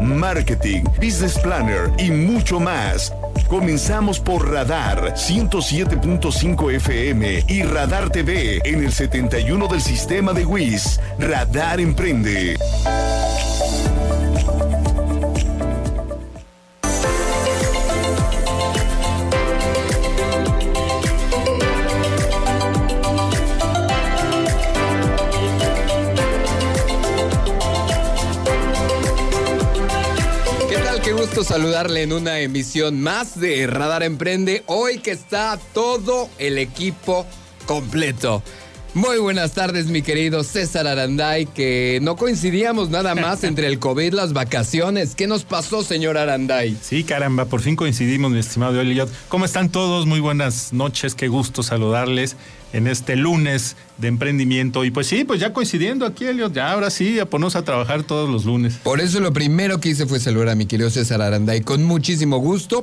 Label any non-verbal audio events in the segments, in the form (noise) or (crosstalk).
marketing, business planner y mucho más. Comenzamos por Radar 107.5 FM y Radar TV en el 71 del sistema de WIS. Radar Emprende. Gusto saludarle en una emisión más de Radar Emprende. Hoy que está todo el equipo completo. Muy buenas tardes, mi querido César Aranday, que no coincidíamos nada más entre el COVID, las vacaciones. ¿Qué nos pasó, señor Aranday? Sí, caramba, por fin coincidimos, mi estimado Elliot. ¿Cómo están todos? Muy buenas noches, qué gusto saludarles en este lunes de emprendimiento. Y pues sí, pues ya coincidiendo aquí, Elliot, ya ahora sí, a ponernos a trabajar todos los lunes. Por eso lo primero que hice fue saludar a mi querido César Aranday con muchísimo gusto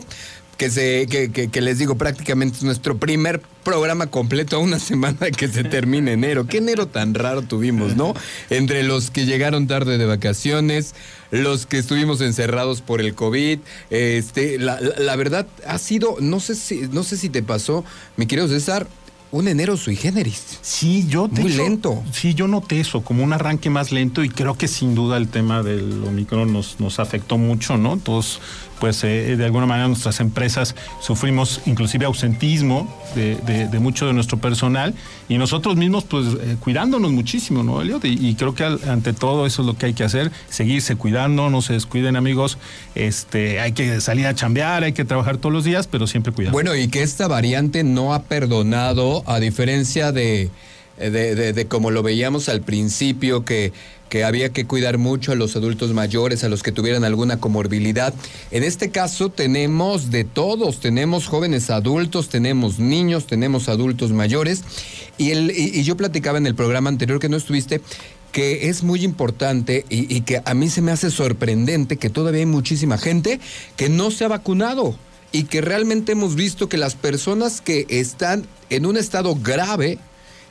que, se, que, les digo prácticamente es nuestro primer programa completo a una (laughs) semana que se termine enero. Qué enero tan raro tuvimos, ¿no? Entre los que llegaron tarde de vacaciones, los que estuvimos encerrados por el COVID. Este, la, la, verdad ha sido, no sé si, no sé si te pasó, mi querido César, un enero sui generis. Sí, yo Muy lento. Sí, yo noté eso, como un arranque más lento y creo que sin duda el tema del Omicron nos, nos afectó mucho, ¿no? Todos pues eh, de alguna manera nuestras empresas sufrimos inclusive ausentismo de, mucho de nuestro personal y nosotros mismos pues eh, cuidándonos muchísimo, ¿no, Eliot? Y, creo que ante todo eso es lo que hay que hacer, seguirse cuidando, no se descuiden amigos, este, hay que salir a chambear, hay que trabajar todos los días, pero siempre cuidando. Bueno, y que esta variante no ha perdonado, a diferencia de, de, de como lo veíamos al principio, que que había que cuidar mucho a los adultos mayores, a los que tuvieran alguna comorbilidad. En este caso tenemos de todos, tenemos jóvenes adultos, tenemos niños, tenemos adultos mayores. Y, yo platicaba en el programa anterior que no estuviste, que es muy importante y, y que a mí se me hace sorprendente que todavía hay muchísima gente que no se ha vacunado y que realmente hemos visto que las personas que están en un estado grave,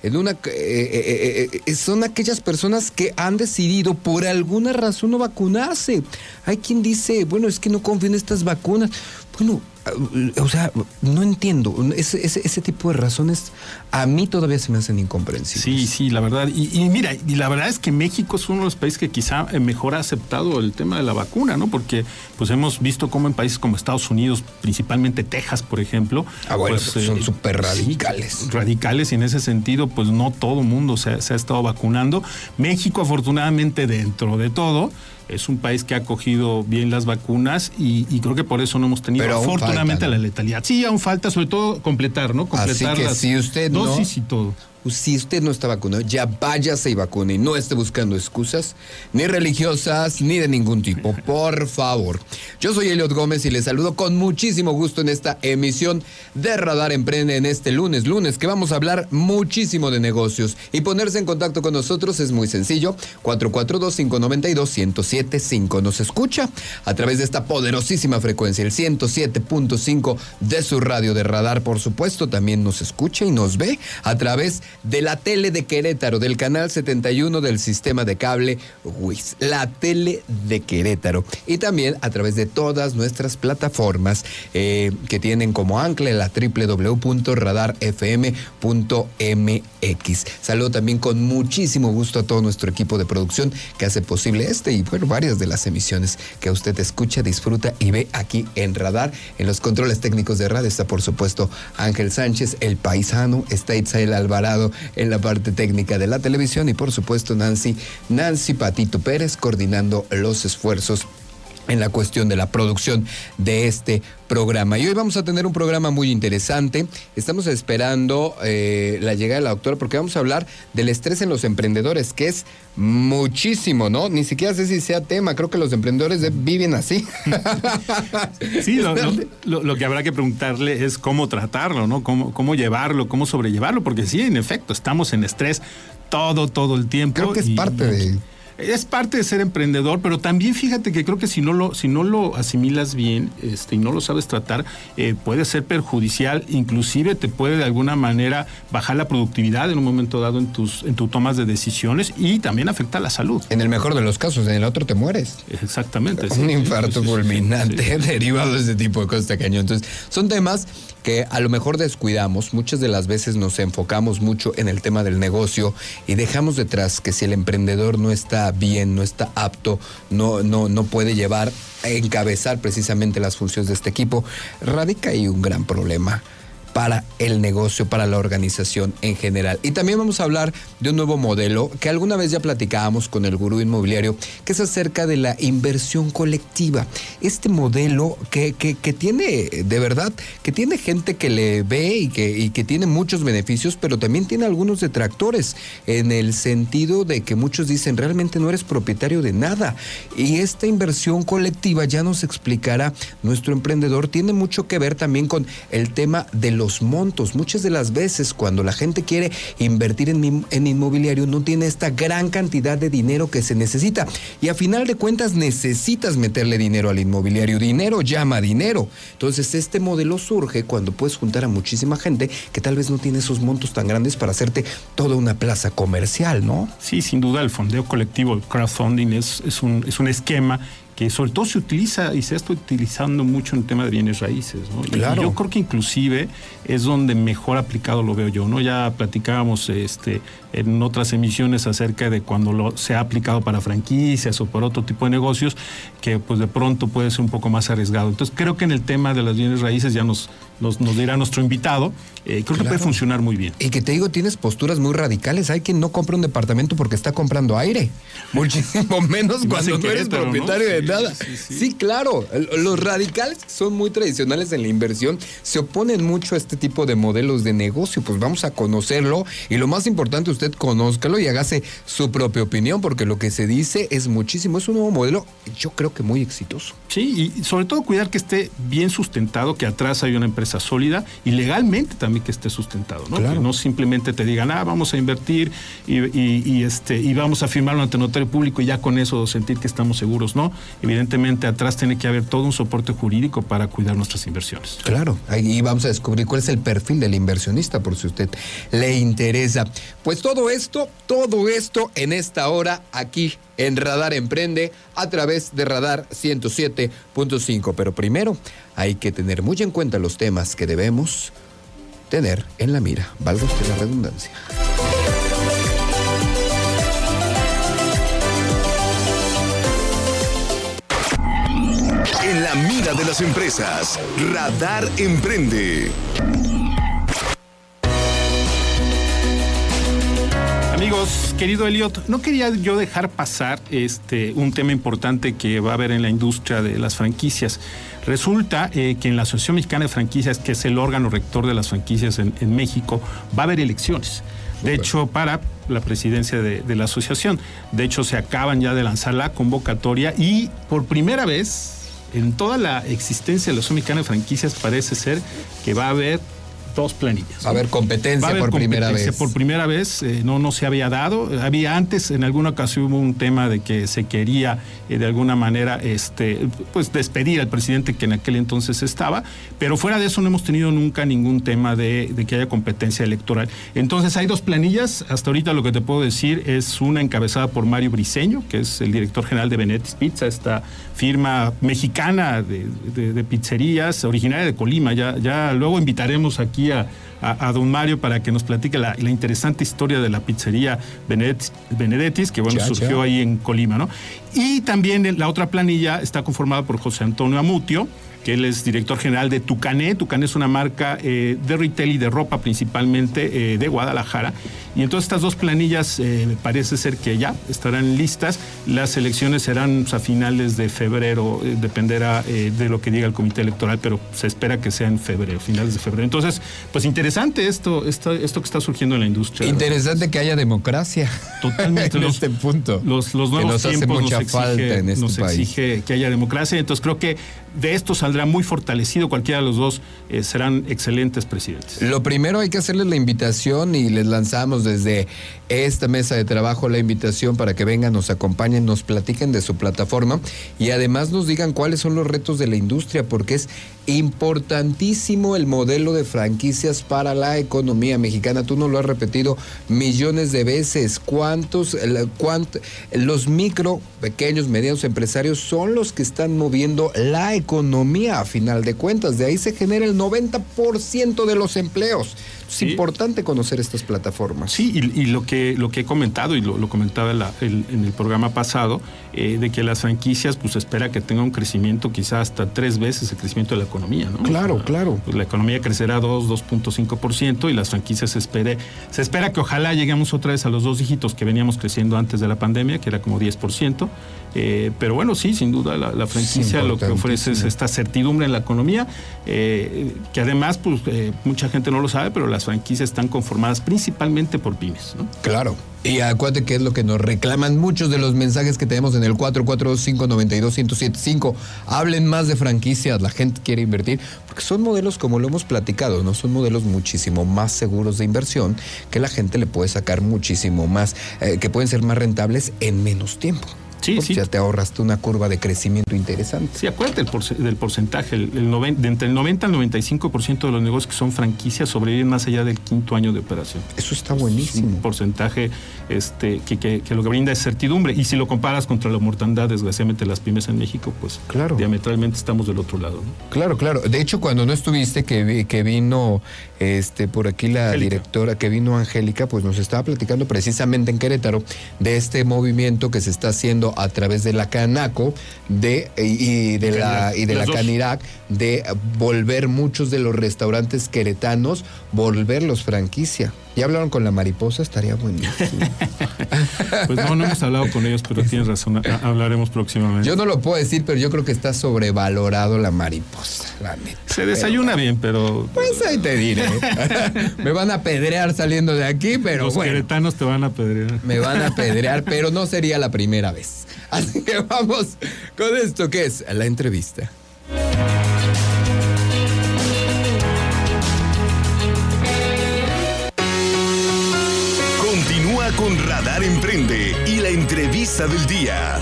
eh, eh, eh, son aquellas personas que han decidido por alguna razón no vacunarse. Hay quien dice, bueno, es que no confío en estas vacunas. Bueno, o sea, no entiendo. Ese, ese, tipo de razones a mí todavía se me hacen incomprensibles. Sí, sí, la verdad. Y, mira, y la verdad es que México es uno de los países que quizá mejor ha aceptado el tema de la vacuna, ¿no? Porque pues hemos visto cómo en países como Estados Unidos, principalmente Texas, por ejemplo, ah, bueno, pues, son súper radicales. radicales y en ese sentido, pues no todo mundo se, se ha estado vacunando. México, afortunadamente, dentro de todo, es un país que ha cogido bien las vacunas y, creo que por eso no hemos tenido afortunadamente la letalidad. Sí, aún falta sobre todo completar, ¿no? Completar Así que si usted dosis y todo. Si usted no está vacunado, ya váyase y vacune no esté buscando excusas, ni religiosas, ni de ningún tipo, (laughs) por favor. Yo soy Eliot Gómez y les saludo con muchísimo gusto en esta emisión de Radar Emprende en este lunes, lunes que vamos a hablar muchísimo de negocios. Y ponerse en contacto con nosotros es muy sencillo, 442-592-1075. Nos escucha a través de esta poderosísima frecuencia, el 107.5 de su radio de radar, por supuesto, también nos escucha y nos ve a través de de la tele de Querétaro, del canal 71 del sistema de cable WIS, la tele de Querétaro. Y también a través de todas nuestras plataformas eh, que tienen como ancla la www.radarfm.mx. Saludo también con muchísimo gusto a todo nuestro equipo de producción que hace posible este y bueno, varias de las emisiones que usted escucha, disfruta y ve aquí en Radar. En los controles técnicos de radio está por supuesto Ángel Sánchez, el paisano, está Itzael Alvarado en la parte técnica de la televisión y por supuesto Nancy, Nancy Patito Pérez coordinando los esfuerzos en la cuestión de la producción de este programa. Y hoy vamos a tener un programa muy interesante. Estamos esperando eh, la llegada de la doctora porque vamos a hablar del estrés en los emprendedores, que es muchísimo, ¿no? Ni siquiera sé si sea tema, creo que los emprendedores viven así. (laughs) Sí, lo, que habrá que preguntarle es cómo tratarlo, ¿no? Cómo, cómo llevarlo, cómo sobrellevarlo, porque sí, en efecto, estamos en estrés todo, todo el tiempo. Creo que es parte de Es parte de ser emprendedor, pero también fíjate que creo que si no lo, si no lo asimilas bien este, y no lo sabes tratar, eh, puede ser perjudicial, inclusive te puede de alguna manera bajar la productividad en un momento dado en tus, en tus tomas de decisiones y también afecta la salud. En el mejor de los casos, en el otro te mueres. Exactamente. Un infarto fulminante (laughs) derivado de ese tipo de cosas cañón. Entonces, son temas que a lo mejor descuidamos. Muchas de las veces nos enfocamos mucho en el tema del negocio y dejamos detrás que si el emprendedor no está bien, no está apto, no, no, no puede llevar encabezar precisamente las funciones de este equipo, radica ahí un gran problema para el negocio, para la organización en general. Y también vamos a hablar de un nuevo modelo que alguna vez ya platicábamos con el gurú inmobiliario, que es acerca de la inversión colectiva. Este modelo que, que, tiene, de verdad, que tiene gente que le ve y que, y que tiene muchos beneficios, pero también tiene algunos detractores, en el sentido de que muchos dicen, realmente no eres propietario de nada. Y esta inversión colectiva, ya nos explicará nuestro emprendedor, tiene mucho que ver también con el tema de los montos. Muchas de las veces cuando la gente quiere invertir en, inmobiliario no tiene esta gran cantidad de dinero que se necesita. Y a final de cuentas necesitas meterle dinero al inmobiliario. Dinero llama dinero. Entonces este modelo surge cuando puedes juntar a muchísima gente que tal vez no tiene esos montos tan grandes para hacerte toda una plaza comercial, ¿no? Sí, sin duda el fondeo colectivo, el crowdfunding es, un, es un esquema que sobre todo se utiliza y se está utilizando mucho en el tema de bienes raíces. ¿no? Claro. Y yo creo que inclusive es donde mejor aplicado lo veo yo. ¿no? Ya platicábamos este, en otras emisiones acerca de cuando lo, se ha aplicado para franquicias o por otro tipo de negocios, que pues de pronto puede ser un poco más arriesgado. Entonces creo que en el tema de las bienes raíces ya nos, nos, nos dirá nuestro invitado, eh, creo claro. que puede funcionar muy bien. Y que te digo, tienes posturas muy radicales. Hay quien no compra un departamento porque está comprando aire. (laughs) Muchísimo menos cuando no eres propietario ¿no? de nada. Sí, sí, sí, claro. Los radicales son muy tradicionales en la inversión, se oponen mucho a este tipo de modelos de negocio. Pues vamos a conocerlo y lo más importante, usted conózcalo y hágase su propia opinión, porque lo que se dice es muchísimo. Es un nuevo modelo, yo creo que muy exitoso. Sí, y sobre todo cuidar que esté bien sustentado, que atrás hay una empresa sólida y legalmente también que esté sustentado, ¿no? Claro. Que no simplemente te digan, ah, vamos a invertir y, y, y, este, y vamos a firmarlo ante notario público y ya con eso sentir que estamos seguros, ¿no? Evidentemente atrás tiene que haber todo un soporte jurídico para cuidar nuestras inversiones. Claro, ahí vamos a descubrir cuál es el perfil del inversionista, por si usted le interesa. Pues todo esto, todo esto en esta hora aquí en Radar Emprende a través de Radar 107.5. Pero primero hay que tener muy en cuenta los temas que debemos tener en la mira. Valga usted la redundancia. En la mira de las empresas, Radar Emprende. Amigos, querido Elliot, no quería yo dejar pasar este un tema importante que va a haber en la industria de las franquicias. Resulta eh, que en la Asociación Mexicana de Franquicias, que es el órgano rector de las franquicias en, en México, va a haber elecciones. De hecho, para la presidencia de, de, la asociación. De hecho, se acaban ya de lanzar la convocatoria y por primera vez en toda la existencia de la Asociación Mexicana de Franquicias parece ser que va a haber dos planillas. Va a haber competencia a haber por competencia primera vez. Por primera vez, eh, no, no se había dado. Había antes, en alguna ocasión hubo un tema de que se quería eh, de alguna manera este, pues despedir al presidente que en aquel entonces estaba, pero fuera de eso no hemos tenido nunca ningún tema de, de, que haya competencia electoral. Entonces hay dos planillas. Hasta ahorita lo que te puedo decir es una encabezada por Mario Briseño, que es el director general de Benetis Pizza, esta firma mexicana de, de, de pizzerías, originaria de Colima. Ya, ya luego invitaremos aquí a, a, a, don Mario para que nos platique la, la interesante historia de la pizzería Benedetti, Benedettis, que bueno, ya, surgió ya. ahí en Colima, ¿no? Y también la otra planilla está conformada por José Antonio Amutio, que él es director general de Tucané. Tucané es una marca eh, de retail y de ropa principalmente eh, de Guadalajara. Y entonces estas dos planillas eh, parece ser que ya estarán listas. Las elecciones serán pues, a finales de febrero, eh, dependerá de lo que diga el comité electoral, pero se espera que sea en febrero, finales de febrero. Entonces, pues interesante esto, esto, esto que está surgiendo en la industria. Interesante que haya democracia. Totalmente. (laughs) en los, este punto. Los, los nuevos que nos tiempos hace mucha nos falta en este nos país. exige que haya democracia. Entonces creo que de esto saldrá muy fortalecido. Cualquiera de los dos eh, serán excelentes presidentes. Lo primero hay que hacerles la invitación y les lanzamos desde esta mesa de trabajo la invitación para que vengan, nos acompañen, nos platiquen de su plataforma y además nos digan cuáles son los retos de la industria, porque es importantísimo el modelo de franquicias para la economía mexicana. Tú nos lo has repetido millones de veces. ¿Cuántos, cuánt- los micro, pequeños, medianos empresarios son los que están moviendo la economía a final de cuentas? De ahí se genera el 90% de los empleos. Es importante conocer estas plataformas. Sí, y, y lo que lo que he comentado y lo, lo comentaba en, la- el- en el programa pasado, eh, de que las franquicias, pues espera que tenga un crecimiento quizás hasta tres veces el crecimiento de la economía, ¿no? Claro, O sea, claro. pues la economía crecerá 2, 2.5% y las franquicias se espere, se espera que ojalá lleguemos otra vez a los dos dígitos que veníamos creciendo antes de la pandemia, que era como 10%. Eh, pero bueno, sí, sin duda la, la franquicia lo que ofrece es esta certidumbre en la economía, eh, que además, pues eh, mucha gente no lo sabe, pero las franquicias están conformadas principalmente por pymes, ¿no? Claro. Y acuérdate que es lo que nos reclaman muchos de los mensajes que tenemos en el 445-92-1075. Hablen más de franquicias, la gente quiere invertir, porque son modelos, como lo hemos platicado, ¿no? Son modelos muchísimo más seguros de inversión, que la gente le puede sacar muchísimo más, eh, que pueden ser más rentables en menos tiempo. Sí, sí. Ya te ahorraste una curva de crecimiento interesante. Sí, acuérdate del, porce- del porcentaje. El, el noven- de entre el 90 al 95% de los negocios que son franquicias sobreviven más allá del quinto año de operación. Eso está Es buenísimo. un porcentaje este, que, que- que lo que brinda es certidumbre. Y si lo comparas contra la mortandad, desgraciadamente, de las pymes en México, pues Claro. diametralmente estamos del otro lado. ¿no? Claro, claro. De hecho, cuando no estuviste, que, vi- que vino este, por aquí la Angélica. directora, que vino Angélica, pues nos estaba platicando precisamente en Querétaro de este movimiento que se está haciendo a través de la Canaco de, y, y de la, Canirac, y de la. Canirac de volver muchos de los restaurantes queretanos, volverlos franquicia. ¿Ya hablaron con la mariposa? Estaría buenísimo. (laughs) Pues no, no hemos hablado con ellos, pero tienes razón, ha- hablaremos próximamente. Yo no lo puedo decir, pero yo creo que está sobrevalorado la mariposa, la neta. Se desayuna bien, pero Pues ahí te diré. (laughs) (laughs) Me van a pedrear saliendo de aquí, pero los bueno. queretanos te van a pedir. Me van a pedrear, pero no sería la primera vez. Así que vamos con esto que es la entrevista. Continúa con Radar Emprende y la entrevista del día.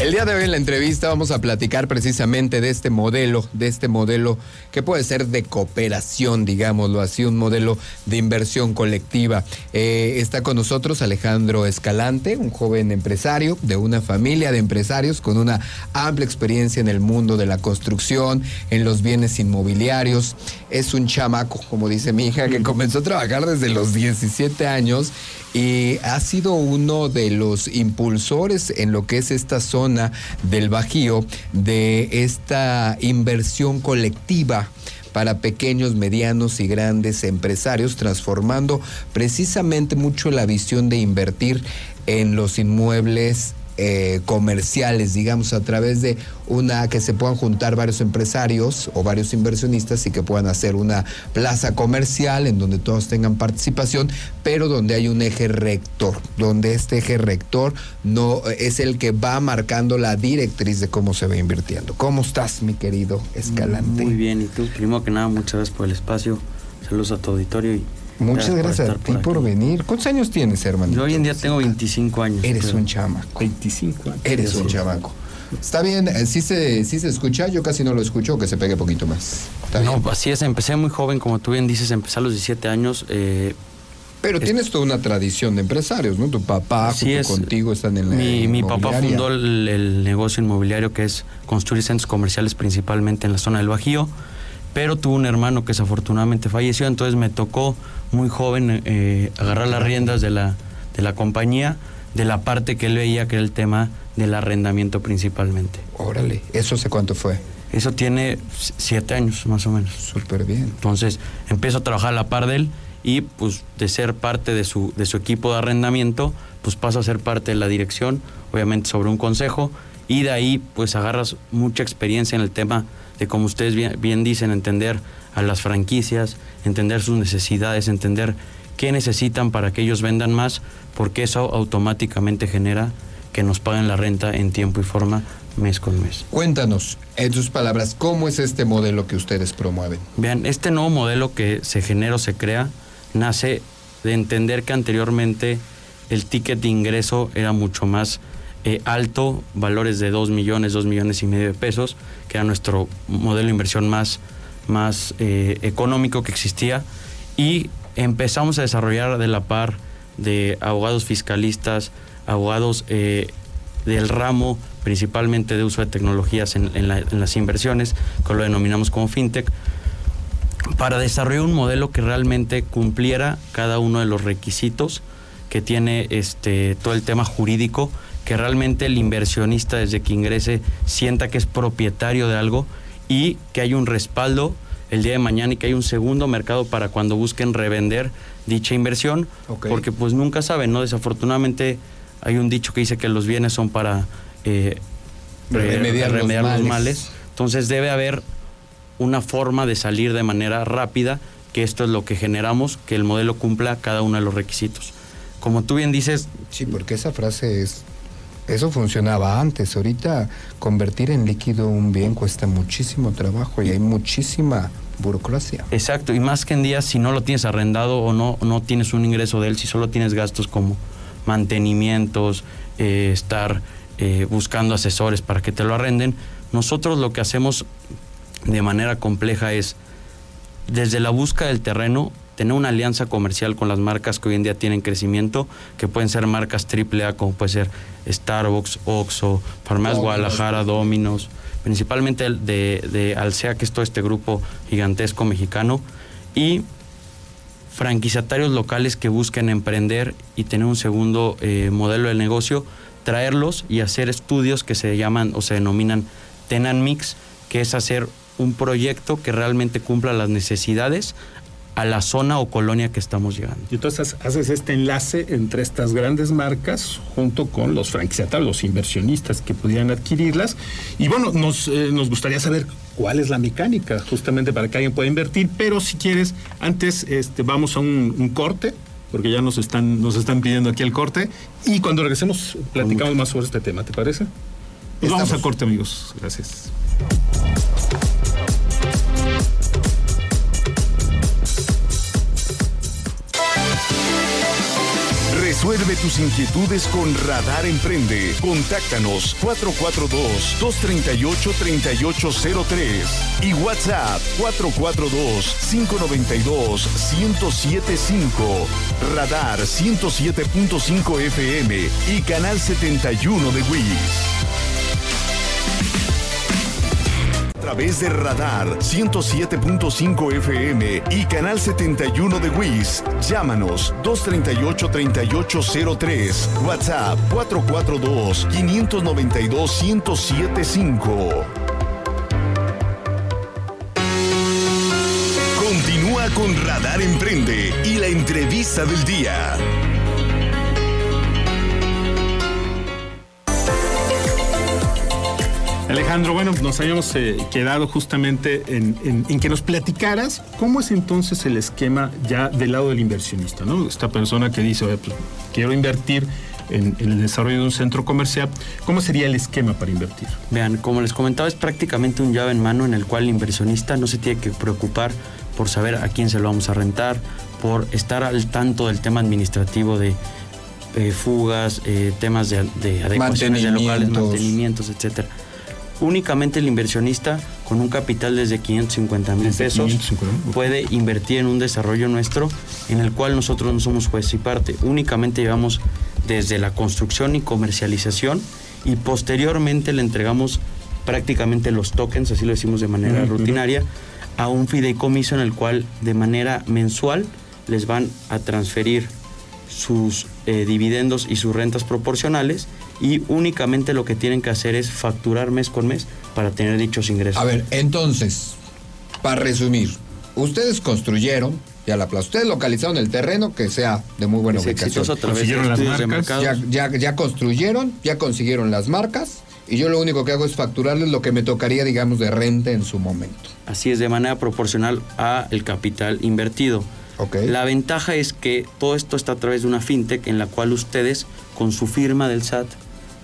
El día de hoy en la entrevista vamos a platicar precisamente de este modelo, de este modelo que puede ser de cooperación, digámoslo así, un modelo de inversión colectiva. Eh, está con nosotros Alejandro Escalante, un joven empresario de una familia de empresarios con una amplia experiencia en el mundo de la construcción, en los bienes inmobiliarios. Es un chamaco, como dice mi hija, que comenzó a trabajar desde los 17 años y ha sido uno de los impulsores en lo que es esta zona del Bajío de esta inversión colectiva para pequeños, medianos y grandes empresarios, transformando precisamente mucho la visión de invertir en los inmuebles eh, comerciales, digamos, a través de una que se puedan juntar varios empresarios o varios inversionistas y que puedan hacer una plaza comercial en donde todos tengan participación, pero donde hay un eje rector, donde este eje rector no es el que va marcando la directriz de cómo se va invirtiendo. ¿Cómo estás, mi querido Escalante? Muy bien, y tú, primero que nada, muchas gracias por el espacio. Saludos a tu auditorio y Muchas por gracias a ti por, venir. ¿Cuántos años tienes, hermano? Yo hoy en día tengo 25 años. Eres pero- un chamaco. 25 años. Eres un chamaco. Está bien, eh, sí se, sí se escucha, yo casi no lo escucho, que se pegue poquito más. Está No, bien. así es, empecé muy joven, como tú bien dices, empecé a los 17 años. eh, Pero tienes toda una tradición de empresarios, ¿no? Tu papá junto es. contigo están en la mi, mi papá fundó el, el negocio inmobiliario que es construir centros comerciales principalmente en la zona del Bajío, pero tuvo un hermano que desafortunadamente falleció, entonces me tocó muy joven eh, agarrar las riendas de la, de la compañía, de la parte que él veía que era el tema del arrendamiento principalmente. Órale, ¿eso hace cuánto fue? Eso tiene siete años más o menos. Súper bien. Entonces empiezo a trabajar a la par de él y pues de ser parte de su, de su equipo de arrendamiento, pues paso a ser parte de la dirección, obviamente sobre un consejo, y de ahí pues agarras mucha experiencia en el tema de, como ustedes bien, bien dicen, entender a las franquicias, entender sus necesidades, entender qué necesitan para que ellos vendan más, porque eso automáticamente genera que nos paguen la renta en tiempo y forma mes con mes. Cuéntanos, en sus palabras, ¿cómo es este modelo que ustedes promueven? Vean, este nuevo modelo que se genera o se crea nace de entender que anteriormente el ticket de ingreso era mucho más eh, alto, valores de 2 millones, 2 millones y medio de pesos, que era nuestro modelo de inversión más, más eh, económico que existía, y empezamos a desarrollar de la par de abogados fiscalistas, abogados eh, del ramo principalmente de uso de tecnologías en, las inversiones, que lo denominamos como fintech, para desarrollar un modelo que realmente cumpliera cada uno de los requisitos que tiene este, todo el tema jurídico, que realmente el inversionista desde que ingrese sienta que es propietario de algo y que hay un respaldo el día de mañana y que hay un segundo mercado para cuando busquen revender dicha inversión, porque pues nunca saben, ¿no? Desafortunadamente hay un dicho que dice que los bienes son para eh, remediar, los, males. Entonces debe haber una forma de salir de manera rápida, que esto es lo que generamos, que el modelo cumpla cada uno de los requisitos. Como tú bien dices... Sí, porque esa frase es... Eso funcionaba antes. Ahorita convertir en líquido un bien cuesta muchísimo trabajo y hay muchísima burocracia. Exacto, y más que en día si no lo tienes arrendado o no, no tienes un ingreso de él, si solo tienes gastos como mantenimientos, eh, estar eh, buscando asesores para que te lo arrenden. Nosotros lo que hacemos de manera compleja es, desde la búsqueda del terreno, tener una alianza comercial con las marcas que hoy en día tienen crecimiento, que pueden ser marcas AAA, como puede ser Starbucks, Oxxo, Farmacias Guadalajara, Dominos, principalmente de, de Alsea, que es todo este grupo gigantesco mexicano, y franquiciatarios locales que busquen emprender y tener un segundo eh, modelo de negocio, traerlos y hacer estudios que se llaman o se denominan Tenan Mix, que es hacer un proyecto que realmente cumpla las necesidades a la zona o colonia que estamos llegando. Y entonces haces este enlace entre estas grandes marcas junto con los franquiciatarios, los inversionistas que pudieran adquirirlas. Y bueno, nos, eh, nos gustaría saber cuál es la mecánica justamente para que alguien pueda invertir, pero si quieres, antes este, vamos a un, corte, porque ya nos están, nos están pidiendo aquí el corte, y cuando regresemos platicamos más sobre este tema, ¿te parece? Pues vamos a corte, amigos. Gracias. Resuelve tus inquietudes con Radar Emprende. Contáctanos 442-238-3803 y WhatsApp 442-592-1075. Radar 107.5 FM y Canal 71 de WIS. Través de Radar 107.5 FM y Canal 71 de WIS. Llámanos 238-3803. WhatsApp 442-592-1075. Continúa con Radar Emprende y la entrevista del día. Alejandro, bueno, nos habíamos eh, quedado justamente en, que nos platicaras cómo es entonces el esquema ya del lado del inversionista, ¿no? Esta persona que dice, pues, quiero invertir en, el desarrollo de un centro comercial, ¿cómo sería el esquema para invertir? Vean, como les comentaba, es prácticamente un llave en mano en el cual el inversionista no se tiene que preocupar por saber a quién se lo vamos a rentar, por estar al tanto del tema administrativo de eh, fugas, eh, temas de, de adecuaciones de locales, mantenimientos, etcétera únicamente el inversionista con un capital desde 550 mil pesos puede invertir en un desarrollo nuestro en el cual nosotros no somos juez y parte. Únicamente llevamos desde la construcción y comercialización y posteriormente le entregamos prácticamente los tokens, así lo decimos de manera rutinaria, a un fideicomiso en el cual de manera mensual les van a transferir sus eh, dividendos y sus rentas proporcionales y únicamente lo que tienen que hacer es facturar mes con mes para tener dichos ingresos. A ver, entonces, para resumir, ustedes construyeron ya la plaza, ustedes localizaron el terreno que sea de muy buena ubicación. ya, ya construyeron, ya consiguieron las marcas y yo lo único que hago es facturarles lo que me tocaría, digamos, de renta en su momento. Así es, de manera proporcional a el capital invertido. La ventaja es que todo esto está a través de una fintech en la cual ustedes, con su firma del SAT,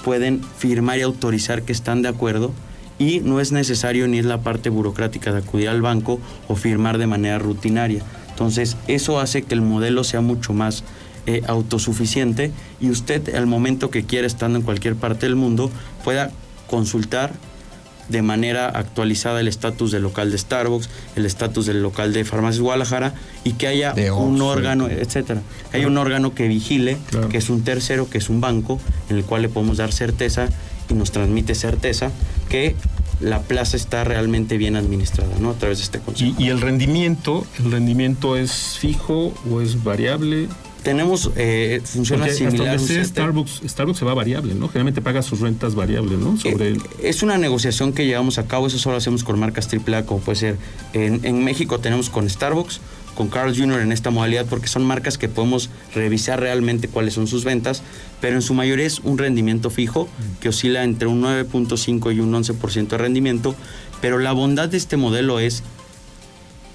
pueden firmar y autorizar que están de acuerdo y no es necesario ni es la parte burocrática de acudir al banco o firmar de manera rutinaria. Entonces, eso hace que el modelo sea mucho más eh, autosuficiente y usted al momento que quiera, estando en cualquier parte del mundo, pueda consultar de manera actualizada el estatus del local de Starbucks, el estatus del local de Farmacias Guadalajara y que haya un órgano, etcétera. Hay un órgano que vigile, que es un tercero, que es un banco, en el cual le podemos dar certeza y nos transmite certeza que la plaza está realmente bien administrada, ¿no? A través de este consejo. ¿Y, y el rendimiento, el rendimiento es fijo o es variable? Tenemos eh, funciona similar. Starbucks, Starbucks se va variable, ¿no? Generalmente paga sus rentas variables, ¿no? Sobre eh, Es una negociación que llevamos a cabo, eso solo hacemos con marcas AAA, como puede ser en, en México tenemos con Starbucks, con Carl Jr. en esta modalidad, porque son marcas que podemos revisar realmente cuáles son sus ventas, pero en su mayoría es un rendimiento fijo que oscila entre un 9.5 y un 11% de rendimiento, pero la bondad de este modelo es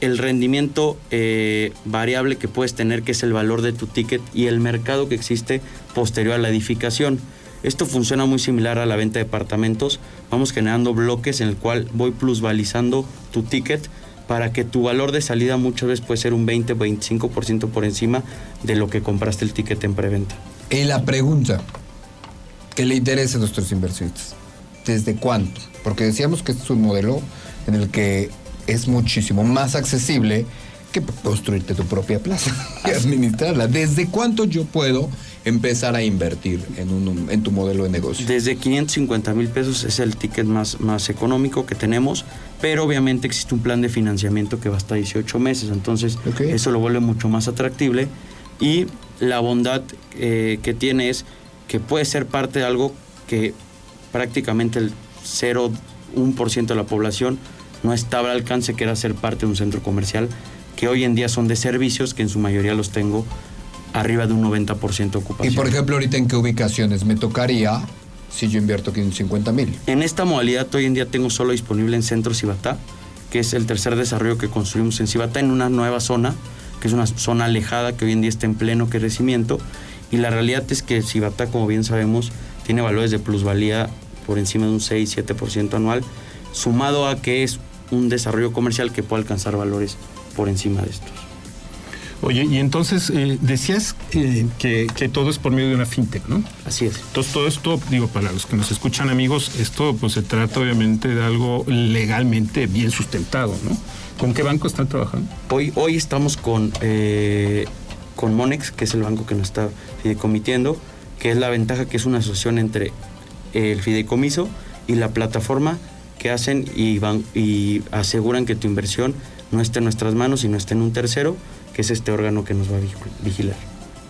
el rendimiento eh, variable que puedes tener, que es el valor de tu ticket, y el mercado que existe posterior a la edificación. Esto funciona muy similar a la venta de departamentos. Vamos generando bloques en el cual voy plusvalizando tu ticket para que tu valor de salida muchas veces puede ser un 20-25% por encima de lo que compraste el ticket en preventa. Y la pregunta que le interesa a nuestros inversionistas, ¿desde cuánto? Porque decíamos que este es un modelo en el que es muchísimo más accesible que construirte tu propia plaza (laughs) y administrarla. ¿Desde cuánto yo puedo empezar a invertir en, un, en tu modelo de negocio? Desde 550 mil pesos es el ticket más, más económico que tenemos, pero obviamente existe un plan de financiamiento que va hasta 18 meses, entonces eso lo vuelve mucho más atractible y la bondad eh, que tiene es que puede ser parte de algo que prácticamente el 0,1% de la población no estaba al alcance que era ser parte de un centro comercial, que hoy en día son de servicios, que en su mayoría los tengo arriba de un 90% ocupación. Y por ejemplo, ahorita en qué ubicaciones me tocaría si yo invierto 550 mil. En esta modalidad hoy en día tengo solo disponible en Centro Cibatá, que es el tercer desarrollo que construimos en Cibatá, en una nueva zona, que es una zona alejada que hoy en día está en pleno crecimiento. Y la realidad es que Cibatá, como bien sabemos, tiene valores de plusvalía por encima de un 6-7% anual, sumado a que es un desarrollo comercial que pueda alcanzar valores por encima de estos. Oye, y entonces eh, decías eh, que, todo es por medio de una fintech, ¿no? Así es. Entonces todo esto, digo, para los que nos escuchan amigos, esto pues se trata obviamente de algo legalmente bien sustentado, ¿no? ¿Con qué banco están trabajando? Hoy, hoy estamos con, eh, con Monex, que es el banco que nos está fideicomitando, que es la ventaja que es una asociación entre el fideicomiso y la plataforma que hacen y, van, y aseguran que tu inversión no esté en nuestras manos, sino esté en un tercero, que es este órgano que nos va a vigilar.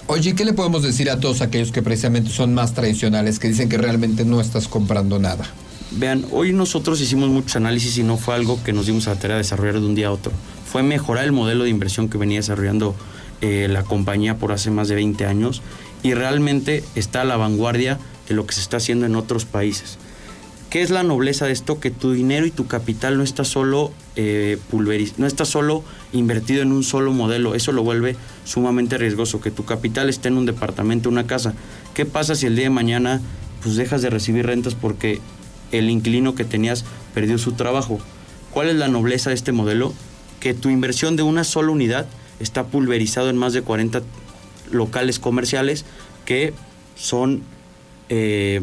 Oye, ¿qué le podemos decir a todos aquellos que precisamente son más tradicionales, que dicen que realmente no estás comprando nada? Vean, hoy nosotros hicimos muchos análisis y no fue algo que nos dimos a la tarea de desarrollar de un día a otro. Fue mejorar el modelo de inversión que venía desarrollando eh, la compañía por hace más de 20 años y realmente está a la vanguardia de lo que se está haciendo en otros países. ¿Qué es la nobleza de esto? Que tu dinero y tu capital no está solo eh, no está solo invertido en un solo modelo. Eso lo vuelve sumamente riesgoso. Que tu capital esté en un departamento, una casa. ¿Qué pasa si el día de mañana pues dejas de recibir rentas porque el inquilino que tenías perdió su trabajo? ¿Cuál es la nobleza de este modelo? Que tu inversión de una sola unidad está pulverizado en más de 40 locales comerciales que son eh,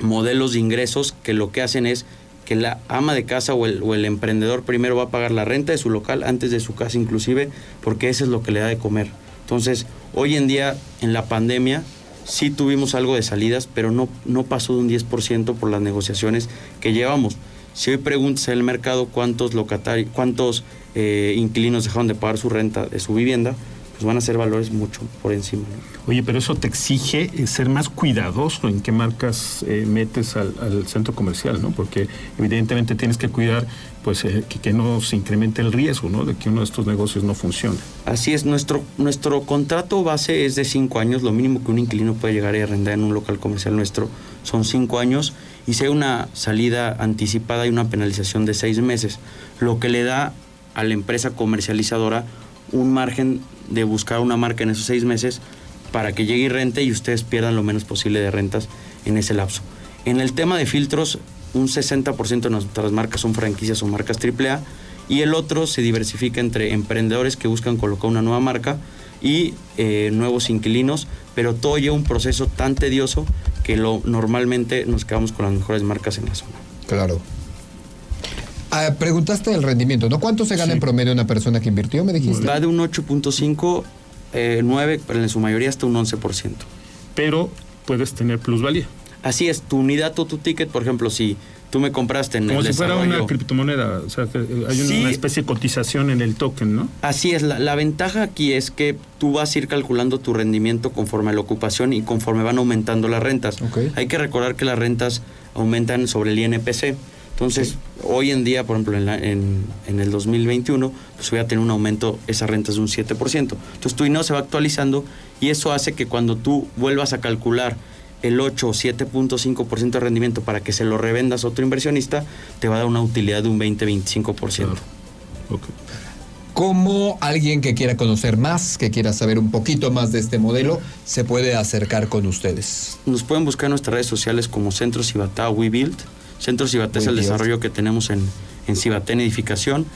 modelos de ingresos que lo que hacen es que la ama de casa o el, emprendedor primero va a pagar la renta de su local antes de su casa inclusive, porque eso es lo que le da de comer. Entonces, hoy en día, en la pandemia, sí tuvimos algo de salidas, pero no, no pasó de un 10% por las negociaciones que llevamos. Si hoy preguntas en el mercado cuántos locatarios, cuántos eh, inquilinos dejaron de pagar su renta de su vivienda, pues van a ser valores mucho por encima. Oye, pero eso te exige eh, ser más cuidadoso en qué marcas eh, metes al, centro comercial, ¿no? Porque evidentemente tienes que cuidar pues eh, que, no se incremente el riesgo, ¿no? De que uno de estos negocios no funcione. Así es, nuestro, nuestro contrato base es de cinco años, lo mínimo que un inquilino puede llegar a arrendar en un local comercial nuestro son cinco años y si hay una salida anticipada y una penalización de seis meses, lo que le da a la empresa comercializadora un margen de buscar una marca en esos seis meses para que llegue y rente y ustedes pierdan lo menos posible de rentas en ese lapso. En el tema de filtros, un 60% de nuestras marcas son franquicias o marcas AAA y el otro se diversifica entre emprendedores que buscan colocar una nueva marca y eh, nuevos inquilinos, pero todo lleva un proceso tan tedioso que lo, normalmente nos quedamos con las mejores marcas en la zona. Claro. Ah, preguntaste el rendimiento, ¿no? ¿Cuánto se gana en promedio una persona que invirtió, me dijiste? Va de un 8.5, eh, 9, pero en su mayoría hasta un 11%. Pero puedes tener plusvalía. Así es, tu unidad o tu ticket, por ejemplo, si tú me compraste en Como el si fuera una criptomoneda. O sea, que hay una, Sí. una especie de cotización en el token, ¿no? Así es, la, la ventaja aquí es que tú vas a ir calculando tu rendimiento conforme a la ocupación y conforme van aumentando las rentas. Hay que recordar que las rentas aumentan sobre el INPC. Entonces, hoy en día, por ejemplo, en, la- en- en el 2021, pues voy a tener un aumento, esas rentas de un 7%. Entonces, tu dinero se va actualizando y eso hace que cuando tú vuelvas a calcular el 8 o 7.5% de rendimiento para que se lo revendas a otro inversionista, te va a dar una utilidad de un 20-25%. Ok. ¿Cómo alguien que quiera conocer más, que quiera saber un poquito más de este modelo, se puede acercar con ustedes? Nos pueden buscar en nuestras redes sociales como Centro Cibatá WeBuild. Centro Cibatá es el desarrollo que tenemos en, en en edificación.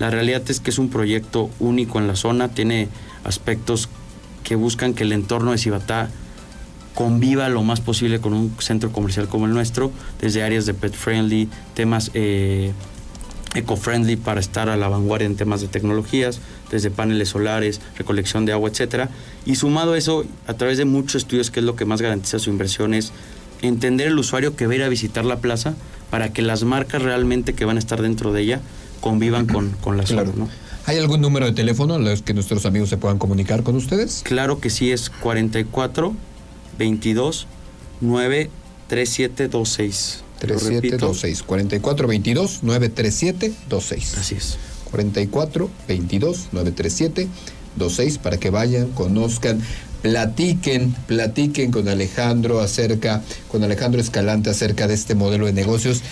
La realidad es que es un proyecto único en la zona, tiene aspectos que buscan que el entorno de Cibatá conviva lo más posible con un centro comercial como el nuestro, desde áreas de pet friendly, temas eh, eco-friendly para estar a la vanguardia en temas de tecnologías, desde paneles solares, recolección de agua, etcétera. Y sumado a eso, a través de muchos estudios, que es lo que más garantiza su inversión, es entender el usuario que va a ir a visitar la plaza para que las marcas realmente que van a estar dentro de ella convivan con, con la zona. Claro. ¿no? ¿Hay algún número de teléfono a los que nuestros amigos se puedan comunicar con ustedes? Claro que sí, es 44 22 9 3726. Lo repito. 3726 4422 937 26. Así es. 44 22 937 26 para que vayan, conozcan, platiquen, platiquen con Alejandro acerca, con Alejandro Escalante acerca de este modelo de negocios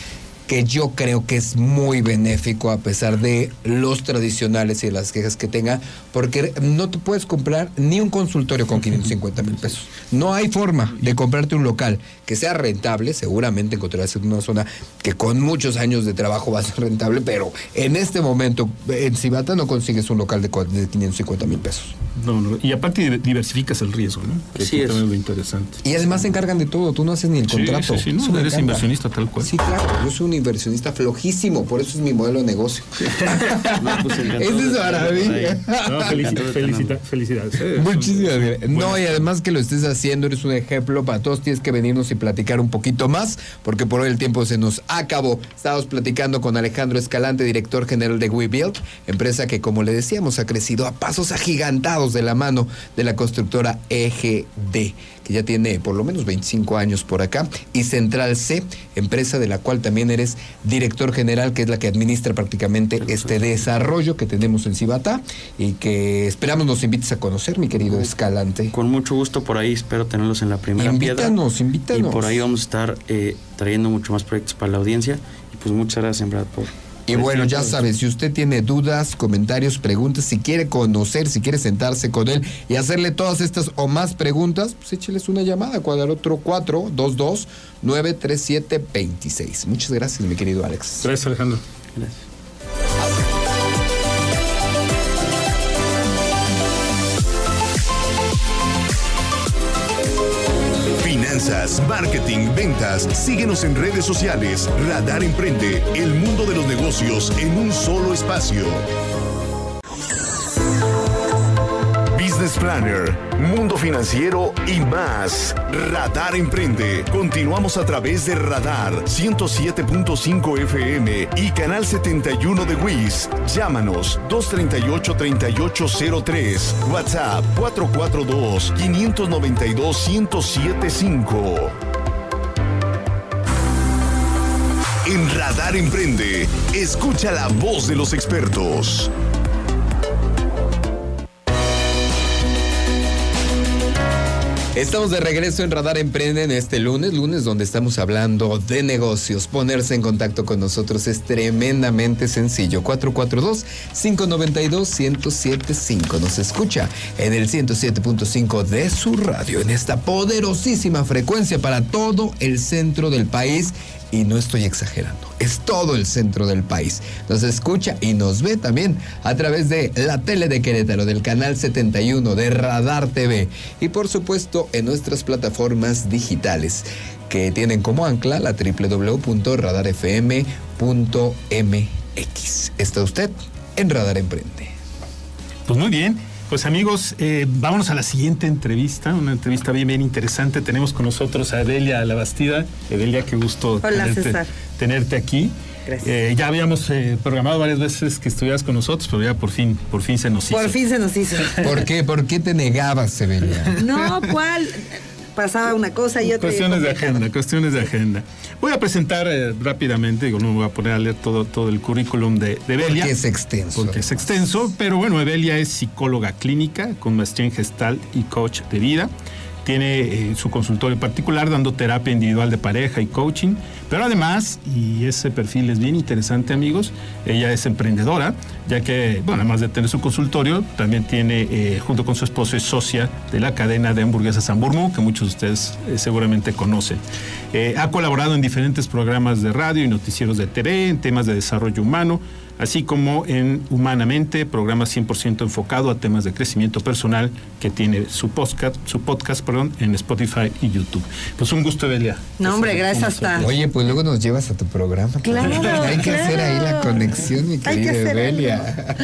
que yo creo que es muy benéfico a pesar de los tradicionales y de las quejas que tenga, porque no te puedes comprar ni un consultorio con 550 mil pesos. No hay forma de comprarte un local que sea rentable, seguramente encontrarás en una zona que con muchos años de trabajo va a ser rentable, pero en este momento en Cibata no consigues un local de cua- de 550 mil pesos. No, no, Y aparte di- diversificas el riesgo, ¿no? Que eso es. lo interesante. Y además se encargan de todo, tú no haces ni el Sí, contrato. sí, sí, no, eres inversionista tal cual. Sí, claro, yo soy un inversionista flojísimo, por eso es mi modelo de negocio. (laughs) No, pues, es de- maravilla. No, felici- Encantado de felicita- felicidades. Muchísimas gracias. No, y además que lo estés haciendo, eres un ejemplo para todos. Tienes que venirnos y platicar un poquito más, porque por hoy el tiempo se nos acabó. Estábamos platicando con Alejandro Escalante, director general de WeBuild, empresa que, como le decíamos, ha crecido a pasos agigantados de la mano de la constructora EGD, que ya tiene por lo menos 25 años por acá, y Central C, empresa de la cual también eres director general, que es la que administra prácticamente este desarrollo que tenemos en Cibata y que esperamos nos invites a conocer, mi querido Escalante. Con mucho gusto por ahí, espero tenerlos en la primera Invítanos, piedra. invítanos. Y por ahí vamos a estar eh, trayendo mucho más proyectos para la audiencia. Y pues muchas gracias, en verdad, por... Y bueno, ya sabes, si usted tiene dudas, comentarios, preguntas, si quiere conocer, si quiere sentarse con él y hacerle todas estas o más preguntas, pues écheles una llamada, cuadrar otro 422 937 26. Muchas gracias, mi querido Alex. Gracias, Alejandro. Gracias. Marketing, ventas. Síguenos en redes sociales. Radar Emprende, el mundo de los negocios en un solo espacio. Business Planner, Mundo Financiero y más. Radar Emprende. Continuamos a través de Radar 107.5 FM y Canal 71 de WIS. Llámanos 238-3803. WhatsApp 442-592-1075. En Radar Emprende, escucha la voz de los expertos. Estamos de regreso en Radar Emprende en este lunes, lunes donde estamos hablando de negocios. Ponerse en contacto con nosotros es tremendamente sencillo. 442-592-1075. Nos escucha en el 107.5 de su radio, en esta poderosísima frecuencia para todo el centro del país y no estoy exagerando, es todo el centro del país. Nos escucha y nos ve también a través de la tele de Querétaro, del canal 71 de Radar TV y por supuesto en nuestras plataformas digitales que tienen como ancla la www.radarfm.mx. Está usted en Radar Emprende. Pues muy bien. Pues amigos, eh, vámonos a la siguiente entrevista, una entrevista bien, bien interesante. Tenemos con nosotros a Edelia Labastida. Edelia, qué gusto tenerte, tenerte, aquí. Gracias. Eh, ya habíamos eh, programado varias veces que estuvieras con nosotros, pero ya por fin, por fin se nos hizo. Por fin se nos hizo. ¿Por qué? ¿Por qué te negabas, Edelia? No, ¿cuál? Pasaba una cosa y otra. Cuestiones de agenda, cuestiones de agenda. Voy a presentar eh, rápidamente, digo, no me voy a poner a leer todo, todo el currículum de, de Belia. Porque es extenso. Porque es extenso, pero bueno, Evelia es psicóloga clínica con maestría en gestal y coach de vida tiene eh, su consultorio particular dando terapia individual de pareja y coaching, pero además, y ese perfil es bien interesante amigos, ella es emprendedora, ya que, bueno, además de tener su consultorio, también tiene, eh, junto con su esposo, es socia de la cadena de hamburguesas Hamburmu, que muchos de ustedes eh, seguramente conocen. ha colaborado en diferentes programas de radio y noticieros de TV, en temas de desarrollo humano, así como en Humanamente, programa 100% enfocado a temas de crecimiento personal que tiene su podcast, su podcast perdón, en Spotify y YouTube. Pues un gusto, Evelia. No, hombre, gracias hasta. Oye, pues luego nos llevas a tu programa. Claro. Hay que hacer ahí la conexión, mi querida Evelia.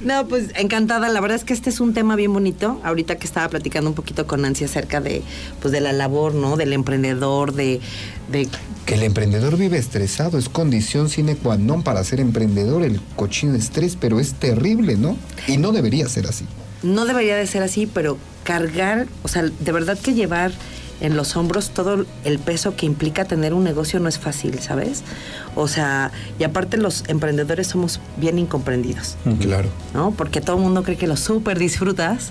No, pues encantada. La verdad es que este es un tema bien bonito. Ahorita que estaba platicando un poquito con Nancy acerca de, pues, de la labor, ¿no? Del emprendedor, de, de... Que el emprendedor vive estresado, es condición sine qua non para ser emprendedor, el cochino estrés, pero es terrible, ¿no? Y no debería ser así. No debería de ser así, pero cargar, o sea, de verdad que llevar en los hombros todo el peso que implica tener un negocio no es fácil, ¿sabes? O sea, y aparte los emprendedores somos bien incomprendidos. Claro. ¿No? Porque todo el mundo cree que lo súper disfrutas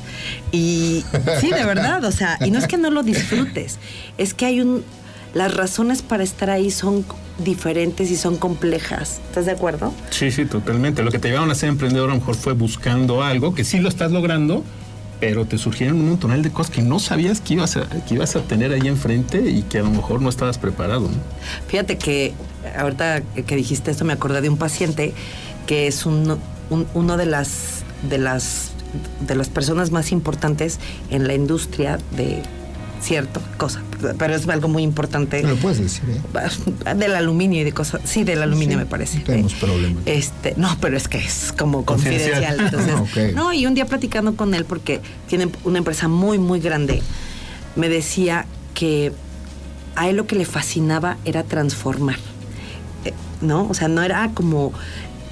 y sí, de verdad, o sea, y no es que no lo disfrutes, es que hay un, las razones para estar ahí son diferentes y son complejas. ¿Estás de acuerdo? Sí, sí, totalmente. Lo que te llevaron a ser emprendedor a lo mejor fue buscando algo que sí lo estás logrando, pero te surgieron un montón de cosas que no sabías que ibas a, que ibas a tener ahí enfrente y que a lo mejor no estabas preparado. Fíjate que ahorita que dijiste esto me acordé de un paciente que es un, uno de las de las de las personas más importantes en la industria de cierto cosa, pero es algo muy importante. lo puedes decir, ¿eh? Del aluminio y de cosas. Sí, del aluminio me parece. tenemos problemas. Este, no, pero es que es como confidencial. Entonces, (laughs) No, y un día platicando con él, porque tiene una empresa muy, muy grande, me decía que a él lo que le fascinaba era transformar. Eh, ¿No? O sea, no era como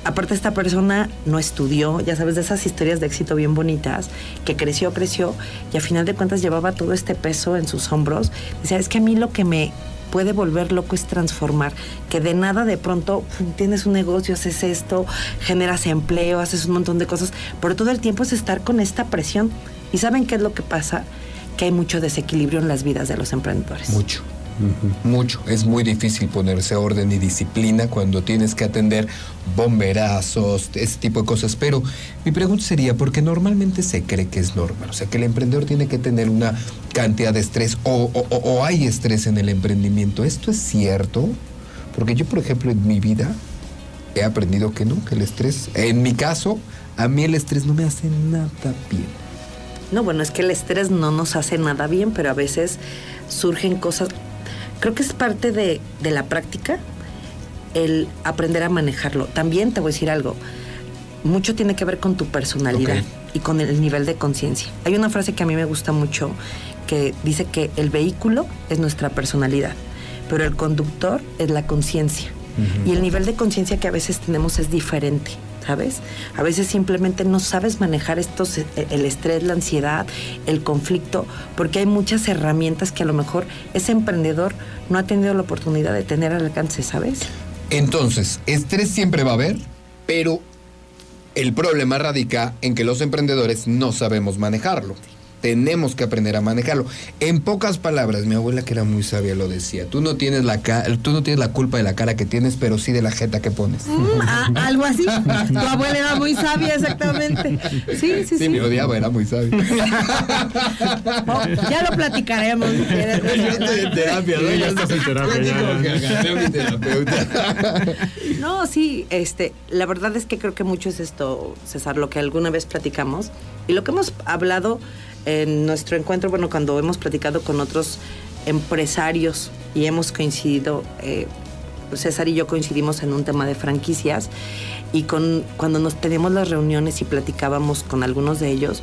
aparte esta persona no estudió, ya sabes, de esas historias de éxito bien bonitas, que creció, creció, y a final de cuentas llevaba todo este peso en sus hombros. Decía, es que a mí lo que me puede volver loco es transformar, que de nada de pronto tienes un negocio, haces esto, generas empleo, haces un montón de cosas, pero todo el tiempo es estar con esta presión. ¿Y saben qué es lo que pasa? Que hay mucho desequilibrio en las vidas de los emprendedores. Mucho. Mucho. Es muy difícil ponerse orden y disciplina cuando tienes que atender bomberazos, ese tipo de cosas. Pero mi pregunta sería, porque normalmente se cree que es normal, o sea, que el emprendedor tiene que tener una cantidad de estrés o, o hay estrés en el emprendimiento. ¿Esto es cierto? Porque yo, por ejemplo, en mi vida he aprendido que no, que el estrés, en mi caso, a mí el estrés no me hace nada bien. No, bueno, es que el estrés no nos hace nada bien, pero a veces surgen cosas creo que es parte de, la práctica el aprender a manejarlo. También te voy a decir algo, mucho tiene que ver con tu personalidad y con el nivel de conciencia. Hay una frase que a mí me gusta mucho que dice que el vehículo es nuestra personalidad, pero el conductor es la conciencia. Y el nivel de conciencia que a veces tenemos es diferente. ¿Sabes? A veces simplemente no sabes manejar estos, eh, el estrés, la ansiedad, el conflicto, porque hay muchas herramientas que a lo mejor ese emprendedor no ha tenido la oportunidad de tener al alcance, ¿sabes? Entonces, estrés siempre va a haber, pero el problema radica en que los emprendedores no sabemos manejarlo. Tenemos que aprender a manejarlo. En pocas palabras, mi abuela que era muy sabia lo decía, tú no tienes la tú no tienes la culpa de la cara que tienes, pero sí de la jeta que pones. Mm, algo así. Tu abuela era muy sabia, exactamente. Sí, sí, sí. Sí, me odiaba, era muy sabia. (laughs) Oh, ya lo platicaremos. (laughs) en terapia, ¿no? Ya estás en terapia. (laughs) No, sí, este, la verdad es que creo que mucho es esto, César, lo que alguna vez platicamos y lo que hemos hablado en nuestro encuentro, bueno, cuando hemos platicado con otros empresarios y hemos coincidido, eh, César y yo coincidimos en un tema de franquicias y con, cuando nos teníamos las reuniones y platicábamos con algunos de ellos,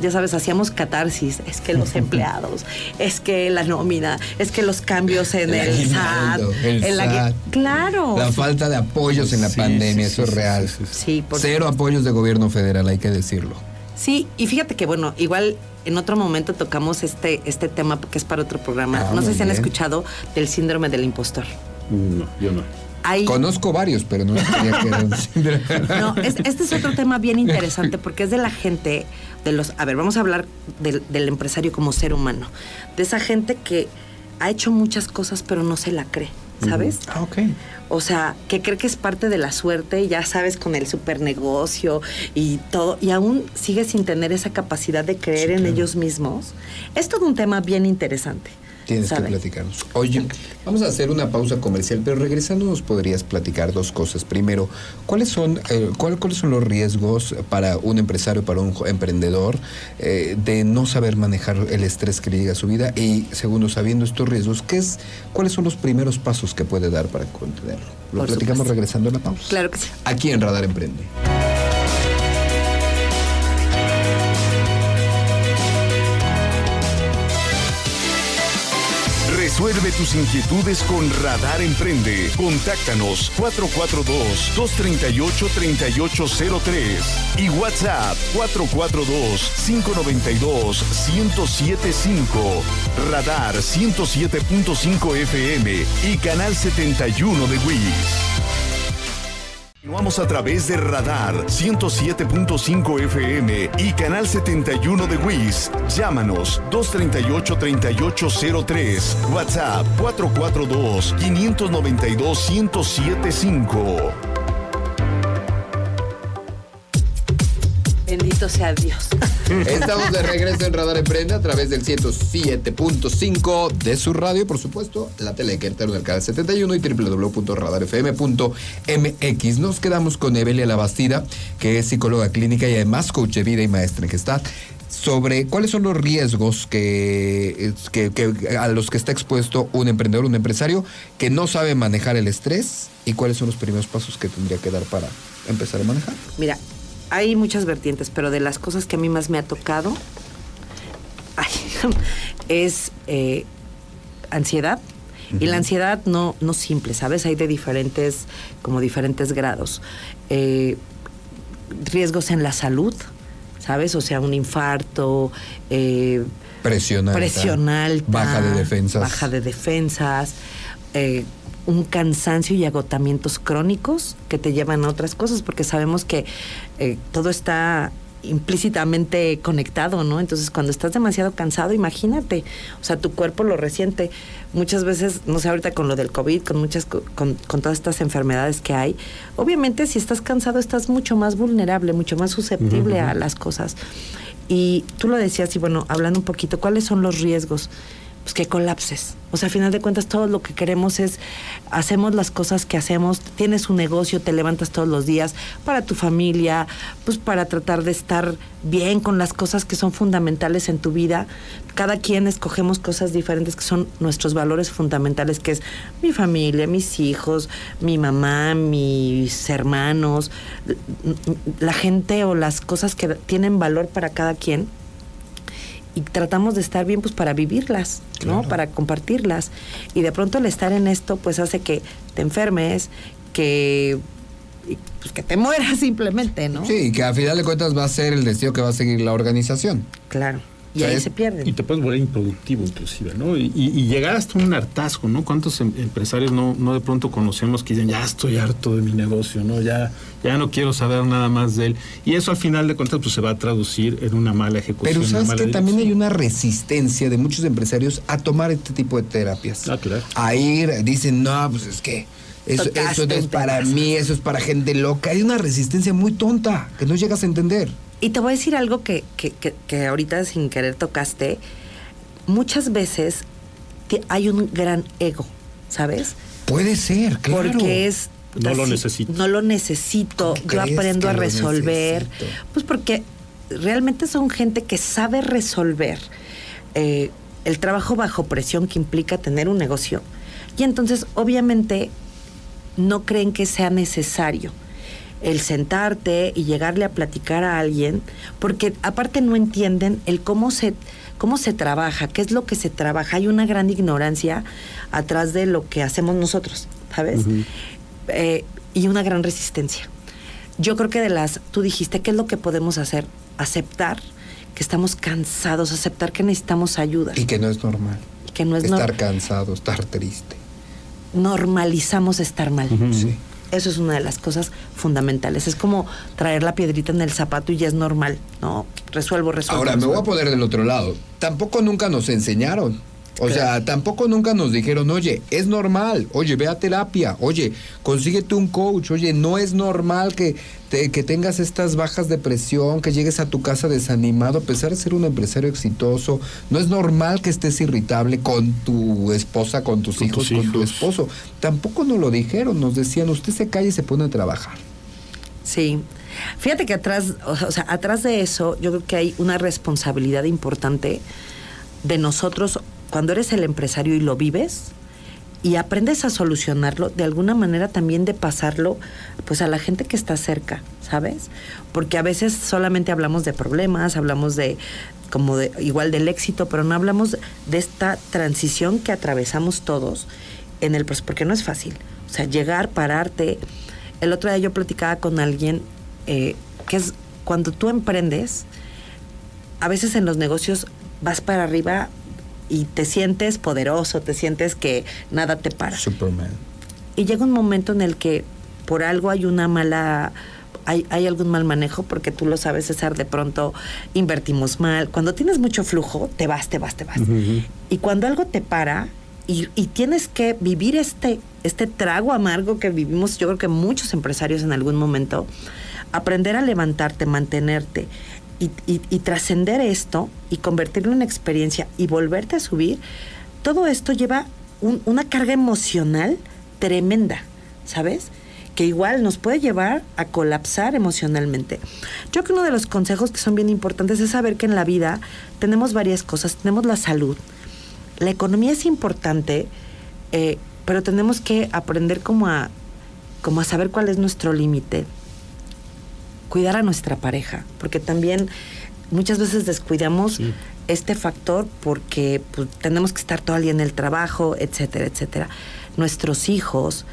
ya sabes, hacíamos catarsis, es que los (laughs) empleados, es que la nómina, es que los cambios en el, SAT, en la, claro. La falta de apoyos en la pandemia, eso es real. Sí, Cero apoyos de gobierno federal, hay que decirlo. Sí, y fíjate que bueno, igual en otro momento tocamos este, este tema que es para otro programa. Ah, no sé si han escuchado del síndrome del impostor. No, yo no. Conozco varios, pero no sabía que era un (laughs) síndrome. No, este es otro tema bien interesante porque es de la gente, de los, a ver, vamos a hablar del, del empresario como ser humano, de esa gente que ha hecho muchas cosas pero no se la cree. ¿sabes? Ah, ok. O sea, que cree que es parte de la suerte, ya sabes, con el supernegocio y todo, y aún sigue sin tener esa capacidad de creer en ellos mismos. Es todo un tema bien interesante. Tienes que platicarnos. Oye, vamos a hacer una pausa comercial, pero regresando nos podrías platicar dos cosas. Primero, ¿cuáles son, eh, cuáles son los riesgos para un empresario, para un emprendedor, eh, de no saber manejar el estrés que le llega a su vida? Y segundo, sabiendo estos riesgos, ¿qué es, ¿cuáles son los primeros pasos que puede dar para contenerlo? Lo platicamos regresando a la pausa. Claro que sí. Aquí en Radar Emprende. Resuelve tus inquietudes con Radar Emprende. Contáctanos 442-238-3803 y WhatsApp 442-592-1075. Radar 107.5 FM y Canal 71 de WIS. Continuamos a través de Radar 107.5 FM y Canal 71 de WIS. Llámanos 238-3803. WhatsApp 442-592-1075. Bendito sea Dios. (laughs) Estamos de regreso en Radar Emprende a través del 107.5 de su radio, por supuesto, la tele que del canal 71 y www.radarfm.mx. Nos quedamos con Evelia Labastida, que es psicóloga clínica y además coach de vida y maestra en gestalt sobre cuáles son los riesgos que, a los que está expuesto un emprendedor, un empresario que no sabe manejar el estrés y cuáles son los primeros pasos que tendría que dar para empezar a manejar. Mira, hay muchas vertientes, pero de las cosas que a mí más me ha tocado (laughs) es eh, ansiedad. Y la ansiedad no, no simple, ¿sabes? Hay de diferentes, como diferentes grados. Eh, riesgos en la salud, ¿sabes? O sea, un infarto, eh, presión, alta, baja de defensas. Baja de defensas, eh, un cansancio y agotamientos crónicos que te llevan a otras cosas, porque sabemos que eh, todo está implícitamente conectado, ¿no? Entonces, cuando estás demasiado cansado, imagínate, o sea, tu cuerpo lo resiente. Muchas veces, no sé, ahorita con lo del COVID, con muchas, con, todas estas enfermedades que hay, obviamente si estás cansado estás mucho más vulnerable, mucho más susceptible a las cosas. Y tú lo decías, y bueno, hablando un poquito, ¿cuáles son los riesgos? Pues que colapses. O sea, a final de cuentas, todo lo que queremos es, hacemos las cosas que hacemos, tienes un negocio, te levantas todos los días para tu familia, pues para tratar de estar bien con las cosas que son fundamentales en tu vida. Cada quien escogemos cosas diferentes que son nuestros valores fundamentales, que es mi familia, mis hijos, mi mamá, mis hermanos, la gente o las cosas que tienen valor para cada quien y tratamos de estar bien pues para vivirlas, ¿no? Para compartirlas. Y de pronto el estar en esto pues hace que te enfermes, que pues que te mueras simplemente, ¿no? Sí, que a final de cuentas va a ser el destino que va a seguir la organización. Claro. Y ahí se pierden. Y te puedes volver improductivo inclusive, ¿no? Y, llegar hasta un hartazgo, ¿no? ¿Cuántos em, empresarios no, no de pronto conocemos que dicen, ya estoy harto de mi negocio, ¿no? Ya, ya no quiero saber nada más de él. Y eso al final de cuentas pues se va a traducir en una mala ejecución. Pero sabes que también hay una resistencia de muchos empresarios a tomar este tipo de terapias. Ah, claro. A ir, dicen, no, pues es que... Eso, eso es para mí, eso es para gente loca. Hay una resistencia muy tonta que no llegas a entender. Y te voy a decir algo que, que, ahorita sin querer tocaste. Muchas veces hay un gran ego, ¿sabes? Puede ser, claro. Porque es no lo necesito. No lo necesito. Yo aprendo a resolver. Pues porque realmente son gente que sabe resolver eh, el trabajo bajo presión que implica tener un negocio. Y entonces, obviamente, no creen que sea necesario el sentarte y llegarle a platicar a alguien, porque aparte no entienden el cómo se, cómo se trabaja, qué es lo que se trabaja. Hay una gran ignorancia atrás de lo que hacemos nosotros, ¿sabes? Eh, y una gran resistencia. Yo creo que de las, tú dijiste, ¿qué es lo que podemos hacer? Aceptar que estamos cansados, aceptar que necesitamos ayuda. Y que no es normal. que no es estar cansado, estar triste. Normalizamos estar mal. Sí. Eso es una de las cosas fundamentales. Es como traer la piedrita en el zapato y ya es normal, ¿no? Resuelvo, resuelvo. Ahora, me voy a poner del otro lado. Tampoco nunca nos enseñaron. O sea, tampoco nunca nos dijeron, oye, es normal, oye, ve a terapia, oye, consíguete un coach, oye, no es normal que, que tengas estas bajas de presión, que llegues a tu casa desanimado, a pesar de ser un empresario exitoso, no es normal que estés irritable con tu esposa, con tus hijos, con tu esposo. Tampoco nos lo dijeron, nos decían, usted se calla y se pone a trabajar. Sí. Fíjate que atrás, o sea, atrás de eso, yo creo que hay una responsabilidad importante de nosotros cuando eres el empresario y lo vives y aprendes a solucionarlo, de alguna manera también de pasarlo pues a la gente que está cerca, ¿sabes? Porque a veces solamente hablamos de problemas, hablamos de como de igual del éxito, pero no hablamos de esta transición que atravesamos todos en el porque no es fácil. O sea, llegar, pararte. El otro día yo platicaba con alguien eh, que es cuando tú emprendes, a veces en los negocios vas para arriba y te sientes poderoso, te sientes que nada te para. Superman. Y llega un momento en el que por algo hay una mala hay, hay, algún mal manejo, porque tú lo sabes, César, de pronto invertimos mal. Cuando tienes mucho flujo, te vas, te vas, te vas. Y cuando algo te para y, y, tienes que vivir este, este trago amargo que vivimos, yo creo que muchos empresarios en algún momento, aprender a levantarte, mantenerte y, trascender esto y convertirlo en experiencia y volverte a subir, todo esto lleva una carga emocional tremenda, ¿sabes? Que igual nos puede llevar a colapsar emocionalmente. Yo creo que uno de los consejos que son bien importantes es saber que en la vida tenemos varias cosas. Tenemos la salud. La economía es importante, eh, pero tenemos que aprender a, como a saber cuál es nuestro límite cuidar a nuestra pareja, porque también muchas veces descuidamos este factor porque pues, tenemos que estar todo el día en el trabajo, etcétera, etcétera. Nuestros hijos,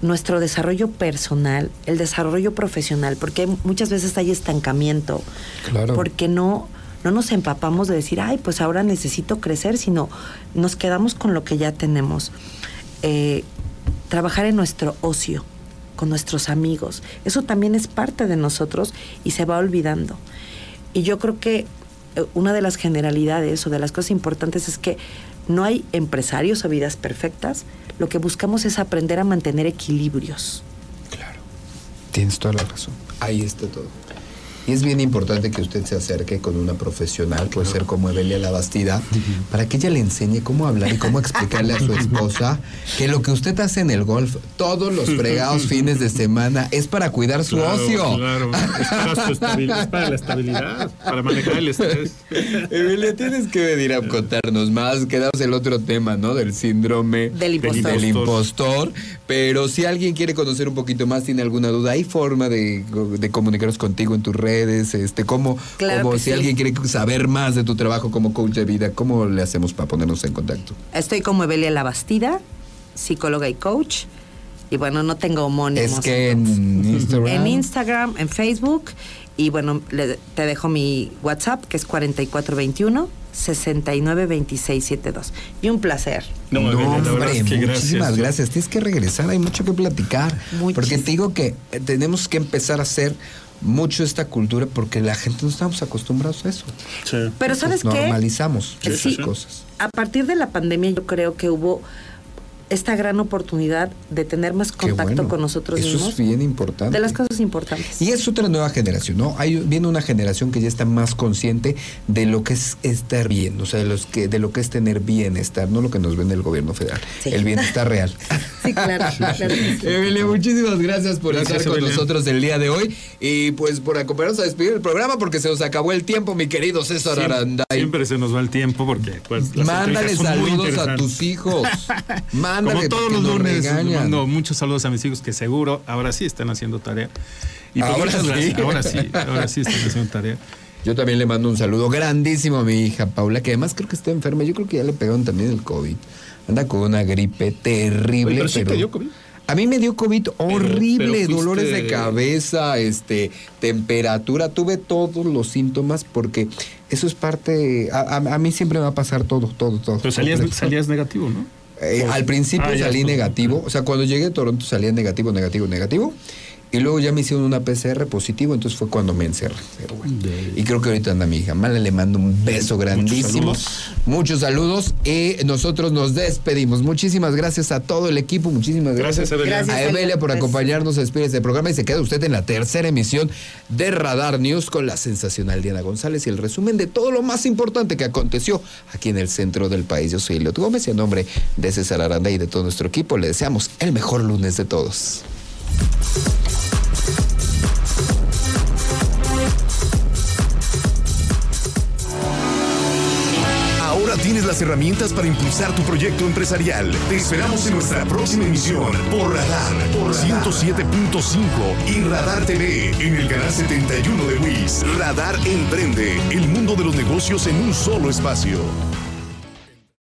nuestro desarrollo personal, el desarrollo profesional, porque muchas veces hay estancamiento, claro. porque no no nos empapamos de decir, ay, pues ahora necesito crecer, sino nos quedamos con lo que ya tenemos. Eh, trabajar en nuestro ocio, con nuestros amigos. Eso también es parte de nosotros y se va olvidando. Y yo creo que eh, una de las generalidades o de las cosas importantes es que no hay empresarios o vidas perfectas. Lo que buscamos es aprender a mantener equilibrios. Claro. Tienes toda la razón. Ahí está todo. Y es bien importante que usted se acerque con una profesional, puede ser como Evelia La Bastida, para que ella le enseñe cómo hablar y cómo explicarle a su (laughs) esposa que lo que usted hace en el golf todos los fregados fines de semana es para cuidar su ocio. Claro, es para, es para la estabilidad, para manejar el estrés. Evelia, tienes que venir a contarnos más. Quedamos el otro tema, ¿no? Del síndrome del impostor. Del impostor. Pero si alguien quiere conocer un poquito más, tiene alguna duda, ¿hay forma de, de comunicarnos contigo en tus redes? Este, ¿Cómo, si alguien quiere saber más de tu trabajo como coach de vida, cómo le hacemos para ponernos en contacto? Estoy como Evelia Labastida, psicóloga y coach. Y bueno, no tengo homónimos. Es que en Instagram. En Instagram, en Facebook Y bueno, te dejo mi WhatsApp, que es 4421 692672. Y un placer. No, hombre, muchísimas gracias. Tienes que regresar, hay mucho que platicar. Porque te digo que eh, tenemos que empezar a hacer mucho esta cultura porque la gente no estamos acostumbrados a eso. Pero ¿sabes qué? Normalizamos esas cosas. A partir de la pandemia yo creo que hubo esta gran oportunidad de tener más contacto con nosotros mismos. Eso es bien importante. De las cosas importantes. Y es otra nueva generación, ¿no? Hay, viene una generación que ya está más consciente de lo que es estar bien, o sea, de, los que, de lo que es tener bienestar, no lo que nos vende el gobierno federal, el bienestar real. (laughs) Sí, claro. (laughs) Emilia, muchísimas gracias por estar con nosotros el día de hoy y pues por acompañarnos a despedir el programa porque se nos acabó el tiempo, mi querido César Aranda. Siempre se nos va el tiempo porque pues, Mándale saludos a tus hijos. (laughs) Como todos los lunes, mando muchos saludos a mis hijos que seguro ahora sí están haciendo tarea. Y pues ahora sí. ahora sí, ahora sí están haciendo tarea. Yo también le mando un saludo grandísimo a mi hija Paula, que además creo que está enferma. Yo creo que ya le pegaron también el COVID. Anda con una gripe terrible. pero, COVID. A mí me dio COVID horrible, dolores de cabeza, este, temperatura, tuve todos los síntomas porque eso es parte, a, mí siempre me va a pasar todo, todo, todo. Pero salías, salías negativo, ¿no? Eh, al principio ah, salí negativo, o sea, cuando llegué a Toronto salía negativo, negativo, negativo. Y luego ya me hicieron una PCR positivo, entonces fue cuando me encerré. Y creo que ahorita anda mi hija. Mala le mando un beso grandísimo. Muchos saludos. Y nosotros nos despedimos. Muchísimas gracias a todo el equipo. Muchísimas gracias, a Evelia por acompañarnos a despedir este programa. Y se queda usted en la tercera emisión de Radar News con la sensacional Diana González y el resumen de todo lo más importante que aconteció aquí en el centro del país. Yo soy Eliot Gómez y en nombre de César Aranda y de todo nuestro equipo le deseamos el mejor lunes de todos. Ahora tienes las herramientas para impulsar tu proyecto empresarial. Te esperamos en nuestra próxima emisión por Radar, por 107.5 y Radar TV en el canal 71 de WIS. Radar Emprende, el mundo de los negocios en un solo espacio.